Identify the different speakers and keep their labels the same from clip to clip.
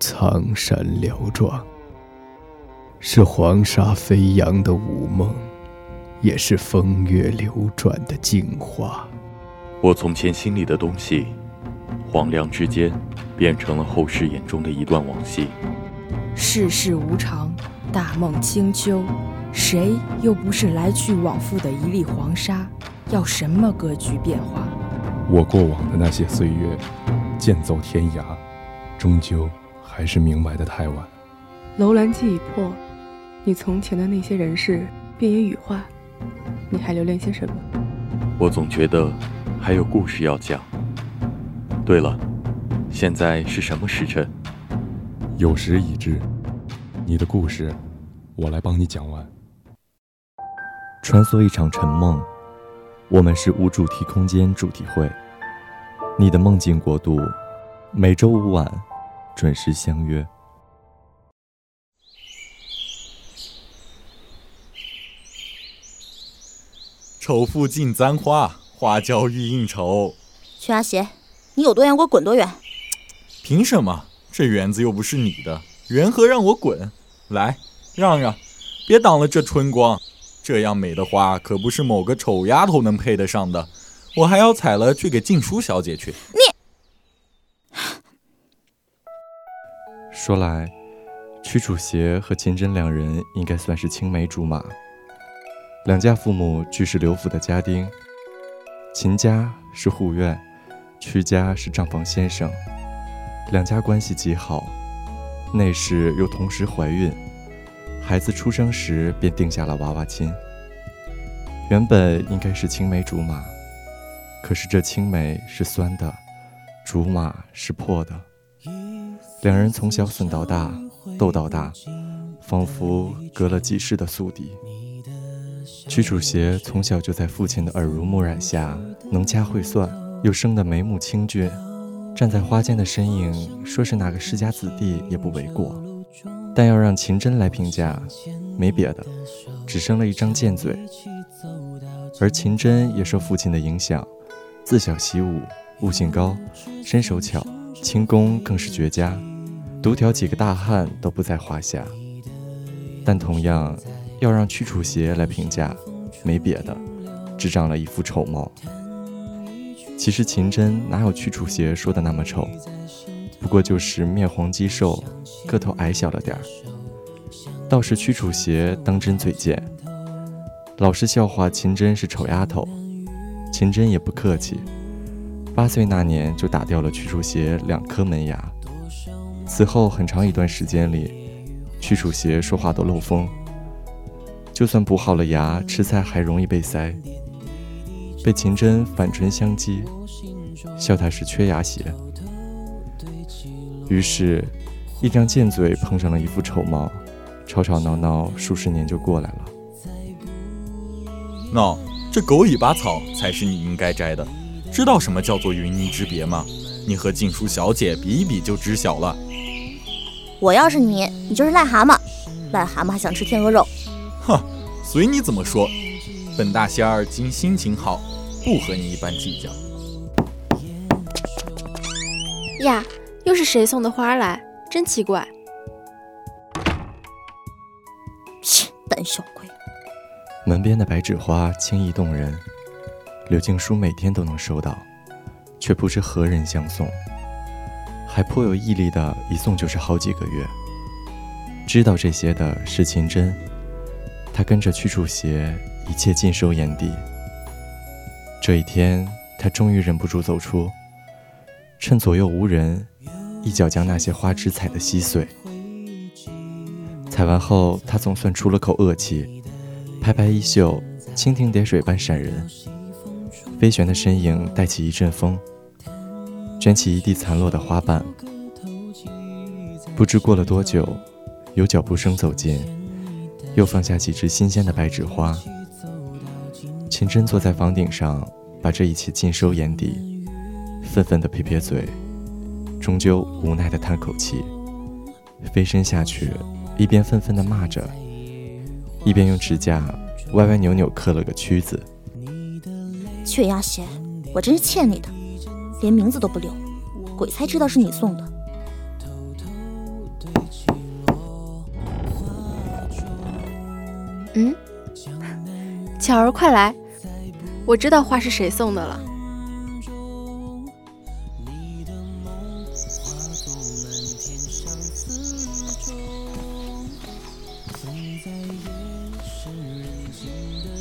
Speaker 1: 苍山辽壮，是黄沙飞扬的午梦，也是风月流转的镜花。
Speaker 2: 我从前心里的东西，黄粱之间，变成了后世眼中的一段往昔。
Speaker 3: 世事无常，大梦清秋，谁又不是来去往复的一粒黄沙？要什么格局变化？
Speaker 4: 我过往的那些岁月，剑走天涯，终究。还是明白的太晚。
Speaker 5: 楼兰记已破，你从前的那些人事便也羽化，你还留恋些什么？
Speaker 2: 我总觉得还有故事要讲。对了，现在是什么时辰？
Speaker 4: 有时已至。你的故事，我来帮你讲完。
Speaker 6: 穿梭一场沉梦，我们是无主题空间主题会。你的梦境国度，每周五晚。准时相约。
Speaker 7: 丑妇进簪花，花娇欲应酬。
Speaker 8: 曲阿邪，你有多远给我滚多远！
Speaker 7: 凭什么？这园子又不是你的，缘何让我滚？来，让让，别挡了这春光。这样美的花，可不是某个丑丫头能配得上的。我还要采了去给静姝小姐去。
Speaker 8: 你。
Speaker 6: 说来，屈楚邪和秦真两人应该算是青梅竹马。两家父母俱是刘府的家丁，秦家是护院，屈家是账房先生，两家关系极好。内侍又同时怀孕，孩子出生时便定下了娃娃亲。原本应该是青梅竹马，可是这青梅是酸的，竹马是破的。两人从小损到大，斗到大，仿佛隔了几世的宿敌。屈楚邪从小就在父亲的耳濡目染下，能掐会算，又生得眉目清俊，站在花间的身影，说是哪个世家子弟也不为过。但要让秦真来评价，没别的，只生了一张贱嘴。而秦真也受父亲的影响，自小习武，悟性高，身手巧，轻功更是绝佳。独挑几个大汉都不在话下，但同样要让屈楚邪来评价，没别的，只长了一副丑貌。其实秦真哪有屈楚邪说的那么丑，不过就是面黄肌瘦，个头矮小了点儿。倒是屈楚邪当真嘴贱，老是笑话秦真是丑丫头。秦真也不客气，八岁那年就打掉了屈楚邪两颗门牙。此后很长一段时间里，屈楚邪说话都漏风。就算补好了牙，吃菜还容易被塞。被秦真反唇相讥，笑他是缺牙鞋。于是，一张贱嘴碰上了一副丑貌，吵吵闹闹数十年就过来了。
Speaker 7: 喏，这狗尾巴草才是你应该摘的。知道什么叫做云泥之别吗？你和静书小姐比一比就知晓了。
Speaker 8: 我要是你，你就是癞蛤蟆，癞蛤蟆还想吃天鹅肉。
Speaker 7: 哼，随你怎么说。本大仙儿今心情好，不和你一般计较。
Speaker 9: 呀，又是谁送的花来？真奇怪。
Speaker 8: 切，胆小鬼。
Speaker 6: 门边的白纸花轻易动人，柳静书每天都能收到，却不知何人相送。还颇有毅力的，一送就是好几个月。知道这些的是秦真，他跟着屈楚邪，一切尽收眼底。这一天，他终于忍不住走出，趁左右无人，一脚将那些花枝踩得稀碎。踩完后，他总算出了口恶气，拍拍衣袖，蜻蜓点水般闪人，飞旋的身影带起一阵风。卷起一地残落的花瓣，不知过了多久，有脚步声走近，又放下几枝新鲜的白纸花。秦真坐在房顶上，把这一切尽收眼底，愤愤地撇撇嘴，终究无奈地叹口气，飞身下去，一边愤愤地骂着，一边用指甲歪歪扭扭刻了个“屈”字。
Speaker 8: 雀鸭鞋，我真是欠你的。连名字都不留，鬼才知道是你送的。
Speaker 9: 嗯，巧儿快来，我知道花是谁送的了。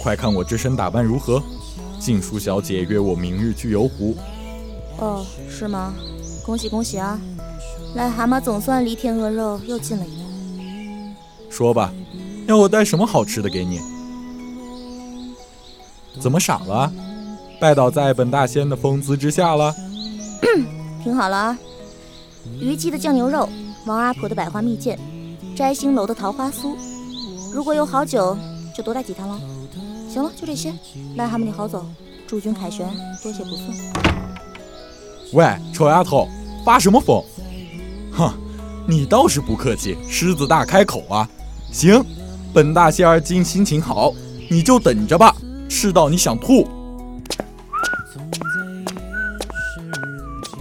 Speaker 7: 快看我这身打扮如何？静姝小姐约我明日去游湖。
Speaker 8: 哦，是吗？恭喜恭喜啊！癞蛤蟆总算离天鹅肉又近了一步。
Speaker 7: 说吧，要我带什么好吃的给你？怎么傻了？拜倒在本大仙的风姿之下了？
Speaker 8: 听好了啊！虞姬的酱牛肉，王阿婆的百花蜜饯，摘星楼的桃花酥。如果有好酒，就多带几坛喽。行了，就这些。癞蛤蟆，你好走。祝君凯旋，多谢不送。
Speaker 7: 喂，臭丫头，发什么疯？哼，你倒是不客气，狮子大开口啊！行，本大仙儿今心情好，你就等着吧，吃到你想吐。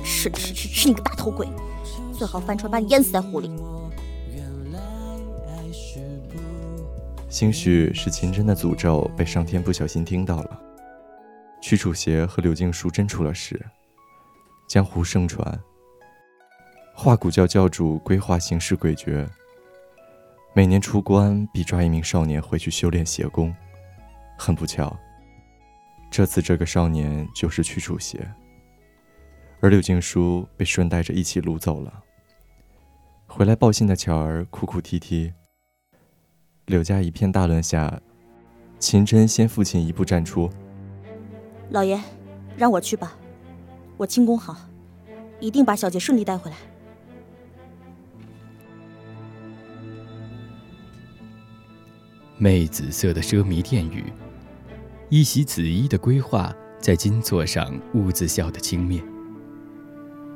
Speaker 8: 吃吃吃吃你个大头鬼！最好翻船把你淹死在湖里。
Speaker 6: 兴许是秦真的诅咒被上天不小心听到了，屈楚邪和柳静书真出了事，江湖盛传，化骨教教主规划行事诡谲，每年出关必抓一名少年回去修炼邪功。很不巧，这次这个少年就是屈楚邪，而柳静书被顺带着一起掳走了。回来报信的巧儿哭哭啼啼。柳家一片大乱下，秦真先父亲一步站出：“
Speaker 8: 老爷，让我去吧，我轻功好，一定把小姐顺利带回来。”
Speaker 1: 媚紫色的奢靡殿宇，一袭紫衣的规划在金座上兀自笑得轻蔑。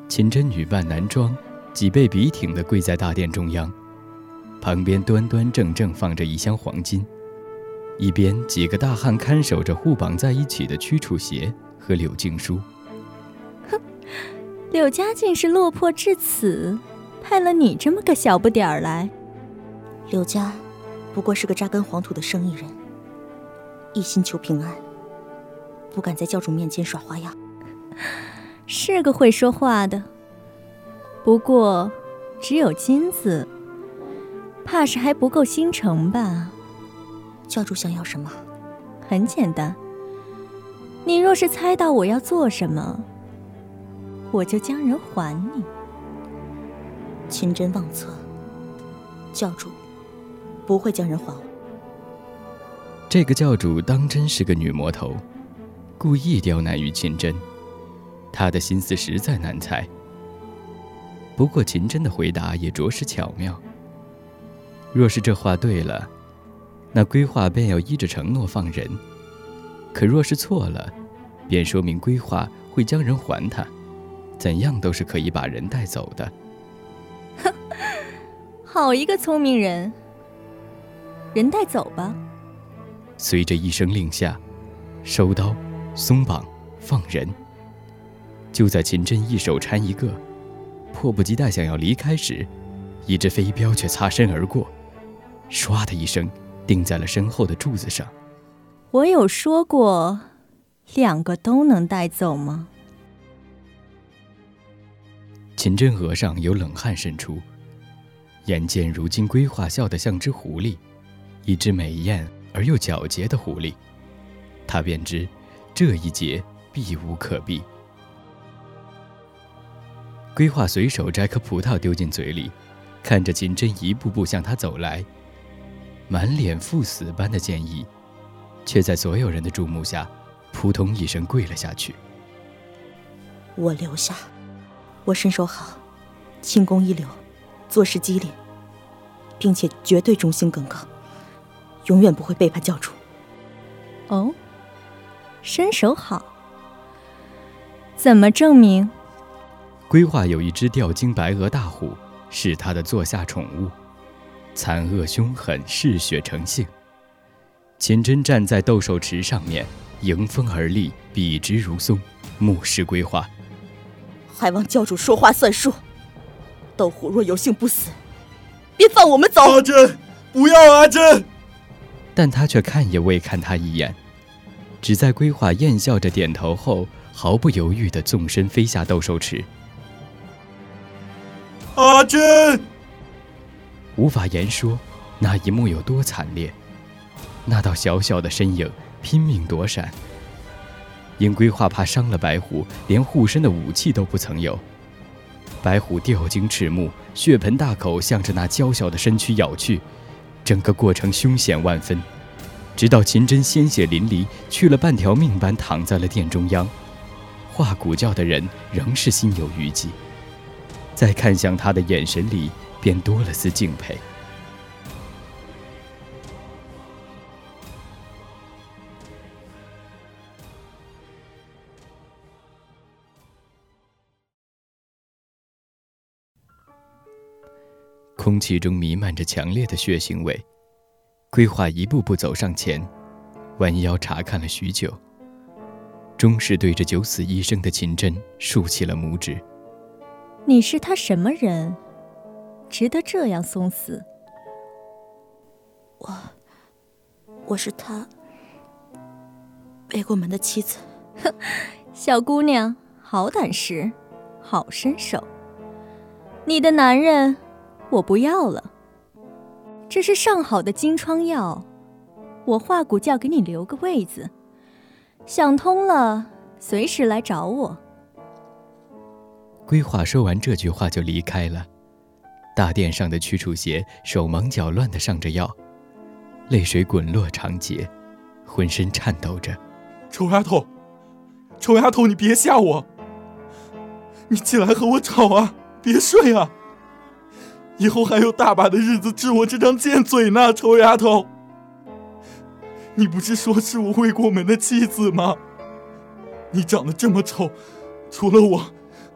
Speaker 1: 秦真女扮男装，脊背笔挺地跪在大殿中央。旁边端端正正放着一箱黄金，一边几个大汉看守着互绑在一起的屈楚邪和柳静书。
Speaker 10: 哼，柳家竟是落魄至此，派了你这么个小不点儿来。
Speaker 8: 柳家不过是个扎根黄土的生意人，一心求平安，不敢在教主面前耍花样。
Speaker 10: 是个会说话的，不过只有金子。怕是还不够心诚吧？
Speaker 8: 教主想要什么？
Speaker 10: 很简单。你若是猜到我要做什么，我就将人还你。
Speaker 8: 秦真妄测，教主不会将人还我。
Speaker 1: 这个教主当真是个女魔头，故意刁难于秦真。他的心思实在难猜。不过秦真的回答也着实巧妙。若是这话对了，那规划便要依着承诺放人；可若是错了，便说明规划会将人还他，怎样都是可以把人带走的。
Speaker 10: 哼，好一个聪明人！人带走吧。
Speaker 1: 随着一声令下，收刀、松绑、放人。就在秦真一手搀一个，迫不及待想要离开时，一只飞镖却擦身而过。唰的一声，钉在了身后的柱子上。
Speaker 10: 我有说过，两个都能带走吗？
Speaker 1: 秦真额上有冷汗渗出，眼见如今规划笑得像只狐狸，一只美艳而又狡黠的狐狸，他便知这一劫避无可避。规划随手摘颗葡萄丢进嘴里，看着秦真一步步向他走来。满脸赴死般的坚毅，却在所有人的注目下，扑通一声跪了下去。
Speaker 8: 我留下，我身手好，轻功一流，做事机灵，并且绝对忠心耿耿，永远不会背叛教主。
Speaker 10: 哦，身手好，怎么证明？
Speaker 1: 规划有一只吊睛白额大虎，是他的座下宠物。残恶凶狠，嗜血成性。秦真站在斗兽池上面，迎风而立，笔直如松，目视规划。
Speaker 8: 还望教主说话算数。斗虎若有幸不死，便放我们走。
Speaker 7: 阿珍，不要阿珍！
Speaker 1: 但他却看也未看他一眼，只在规划艳笑着点头后，毫不犹豫地纵身飞下斗兽池。
Speaker 7: 阿珍，
Speaker 1: 无法言说，那一幕有多惨烈。那道小小的身影拼命躲闪，因规划怕伤了白虎，连护身的武器都不曾有。白虎吊睛赤目，血盆大口向着那娇小的身躯咬去，整个过程凶险万分。直到秦真鲜血淋漓，去了半条命般躺在了殿中央，画骨教的人仍是心有余悸，在看向他的眼神里便多了丝敬佩。空气中弥漫着强烈的血腥味。规划一步步走上前，弯腰查看了许久，终是对着九死一生的秦真竖起了拇指。
Speaker 10: 你是他什么人，值得这样送死？
Speaker 8: 我，我是他背过门的妻子。
Speaker 10: 哼，小姑娘，好胆识，好身手。你的男人。我不要了，这是上好的金疮药，我化骨教给你留个位子，想通了随时来找我。
Speaker 1: 规划说完这句话就离开了，大殿上的屈楚邪手忙脚乱的上着药，泪水滚落长睫，浑身颤抖着。
Speaker 7: 臭丫头，臭丫头，你别吓我，你起来和我吵啊，别睡啊。以后还有大把的日子治我这张贱嘴呢，臭丫头！你不是说是我未过门的妻子吗？你长得这么丑，除了我，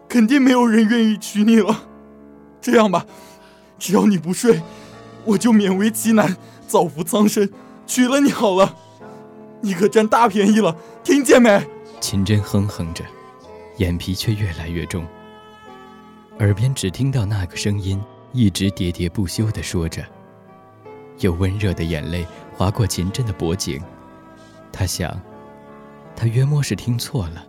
Speaker 7: 肯定没有人愿意娶你了。这样吧，只要你不睡，我就勉为其难，造福苍生，娶了你好了。你可占大便宜了，听见没？
Speaker 1: 秦真哼哼着，眼皮却越来越重，耳边只听到那个声音。一直喋喋不休地说着，有温热的眼泪划过秦真的脖颈。他想，他约莫是听错了，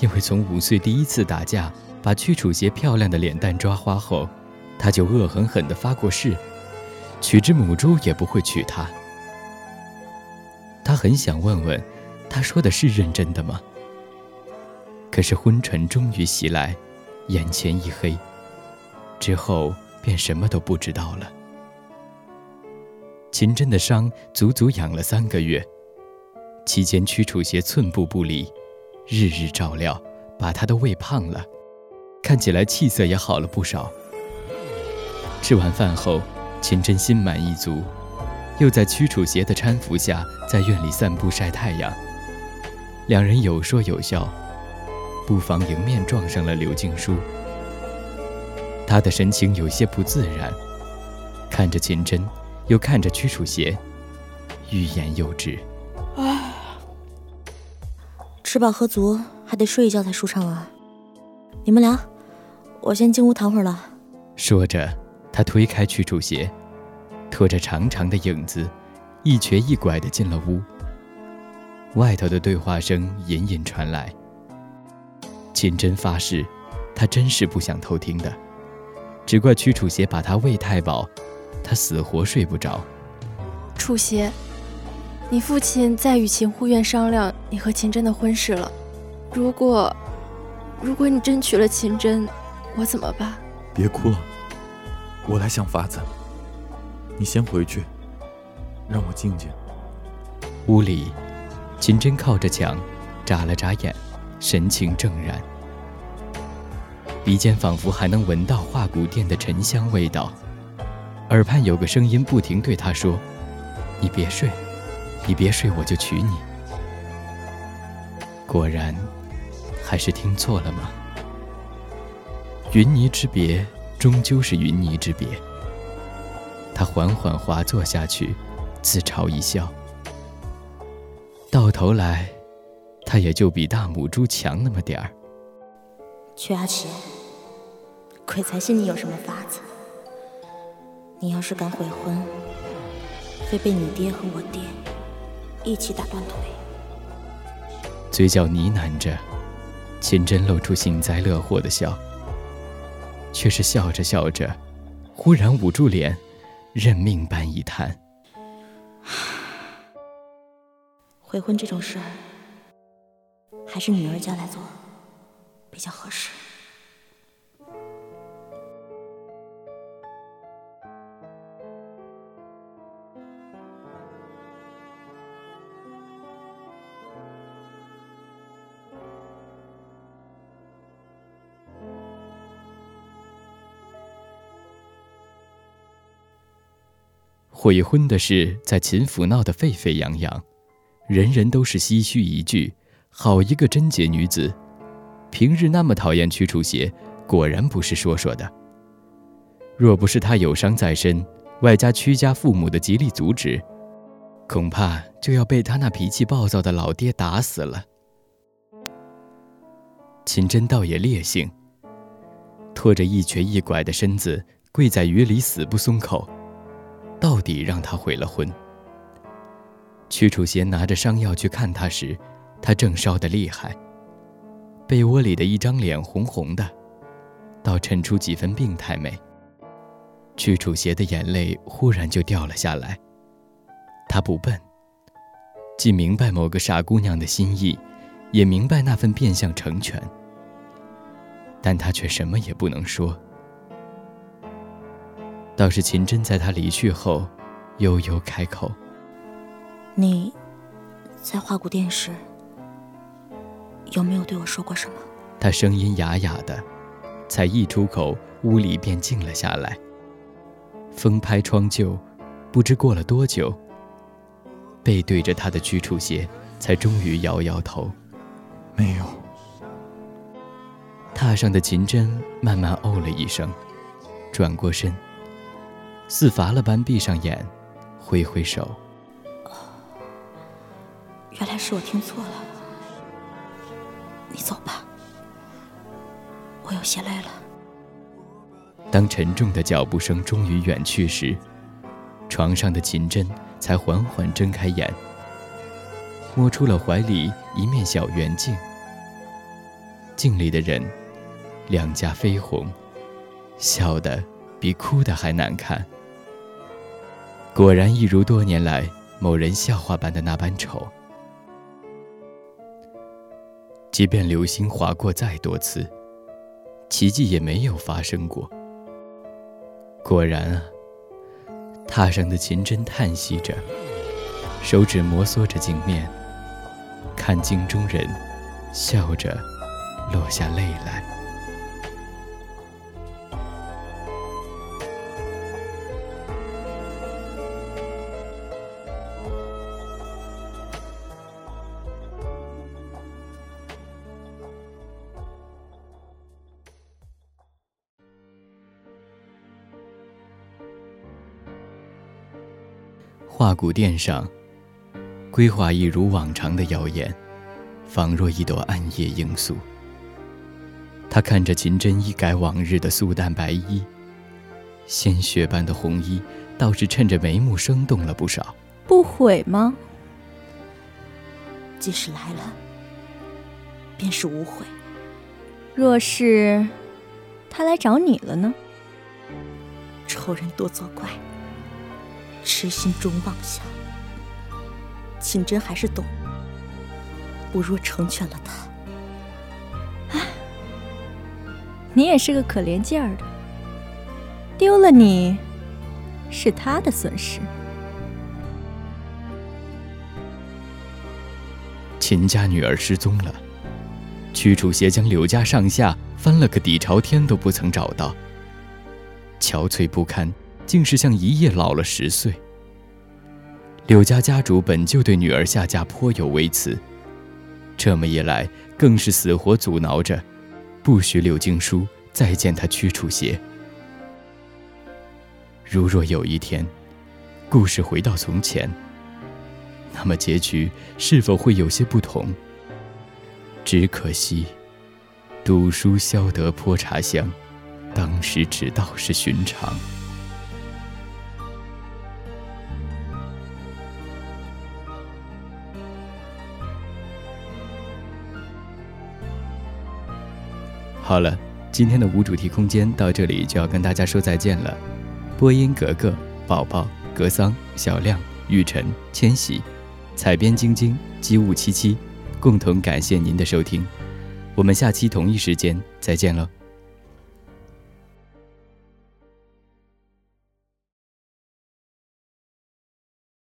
Speaker 1: 因为从五岁第一次打架把屈楚邪漂亮的脸蛋抓花后，他就恶狠狠地发过誓，娶只母猪也不会娶她。他很想问问，他说的是认真的吗？可是昏沉终于袭来，眼前一黑。之后便什么都不知道了。秦真的伤足足养了三个月，期间屈楚邪寸步不离，日日照料，把他都喂胖了，看起来气色也好了不少。吃完饭后，秦真心满意足，又在屈楚邪的搀扶下，在院里散步晒太阳。两人有说有笑，不妨迎面撞上了刘静书。他的神情有些不自然，看着秦真，又看着屈楚邪，欲言又止。
Speaker 8: 唉，吃饱喝足，还得睡一觉才舒畅啊！你们聊，我先进屋躺会儿了。
Speaker 1: 说着，他推开屈楚邪，拖着长长的影子，一瘸一拐地进了屋。外头的对话声隐隐传来。秦真发誓，他真是不想偷听的。只怪屈楚邪把他喂太饱，他死活睡不着。
Speaker 9: 楚邪，你父亲在与秦护院商量你和秦真的婚事了。如果，如果你真娶了秦真，我怎么办？
Speaker 7: 别哭了，我来想法子。你先回去，让我静静。
Speaker 1: 屋里，秦真靠着墙，眨了眨眼，神情正然。鼻尖仿佛还能闻到化骨殿的沉香味道，耳畔有个声音不停对他说：“你别睡，你别睡，我就娶你。”果然，还是听错了吗？云泥之别，终究是云泥之别。他缓缓滑坐下去，自嘲一笑。到头来，他也就比大母猪强那么点儿。
Speaker 8: 屈阿奇，才信你有什么法子！你要是敢悔婚，非被你爹和我爹一起打断腿。
Speaker 1: 嘴角呢喃着，秦真露出幸灾乐祸的笑，却是笑着笑着，忽然捂住脸，认命般一叹：“
Speaker 8: 悔婚这种事儿，还是女儿家来做比较合适。”
Speaker 1: 悔婚的事在秦府闹得沸沸扬扬，人人都是唏嘘一句：“好一个贞洁女子，平日那么讨厌屈楚邪，果然不是说说的。若不是他有伤在身，外加屈家父母的极力阻止，恐怕就要被他那脾气暴躁的老爹打死了。”秦真倒也烈性，拖着一瘸一拐的身子跪在雨里，死不松口。到底让他悔了婚。屈楚贤拿着伤药去看他时，他正烧得厉害，被窝里的一张脸红红的，倒衬出几分病态美。屈楚邪的眼泪忽然就掉了下来。他不笨，既明白某个傻姑娘的心意，也明白那份变相成全，但他却什么也不能说。倒是秦真在他离去后，悠悠开口：“
Speaker 8: 你，在花谷殿时，有没有对我说过什么？”
Speaker 1: 他声音哑哑的，才一出口，屋里便静了下来。风拍窗旧，不知过了多久，背对着他的屈楚鞋，才终于摇摇头：“
Speaker 7: 没有。”
Speaker 1: 榻上的秦真慢慢哦了一声，转过身。似乏了般闭上眼，挥挥手。
Speaker 8: 原来是我听错了。你走吧，我有些累了。
Speaker 1: 当沉重的脚步声终于远去时，床上的秦真才缓缓睁开眼，摸出了怀里一面小圆镜。镜里的人，两颊绯红，笑得比哭的还难看。果然一如多年来某人笑话般的那般丑。即便流星划过再多次，奇迹也没有发生过。果然啊，榻上的秦真叹息着，手指摩挲着镜面，看镜中人，笑着落下泪来。画骨殿上，规划一如往常的妖艳，仿若一朵暗夜罂粟。他看着秦真一改往日的素淡白衣，鲜血般的红衣倒是衬着眉目生动了不少。
Speaker 10: 不悔吗？
Speaker 8: 即使来了，便是无悔。
Speaker 10: 若是他来找你了呢？
Speaker 8: 仇人多作怪。痴心中妄想，秦真还是懂，不若成全了他。
Speaker 10: 唉，你也是个可怜劲儿的，丢了你，是他的损失。
Speaker 1: 秦家女儿失踪了，屈楚邪将柳家上下翻了个底朝天都不曾找到，憔悴不堪。竟是像一夜老了十岁。柳家家主本就对女儿下嫁颇有微词，这么一来，更是死活阻挠着，不许柳静书再见他屈楚邪。如若有一天，故事回到从前，那么结局是否会有些不同？只可惜，赌书消得泼茶香，当时只道是寻常。好了，今天的无主题空间到这里就要跟大家说再见了。播音格格、宝宝、格桑、小亮、雨晨、千玺，采编晶晶、机务七七，共同感谢您的收听。我们下期同一时间再见喽。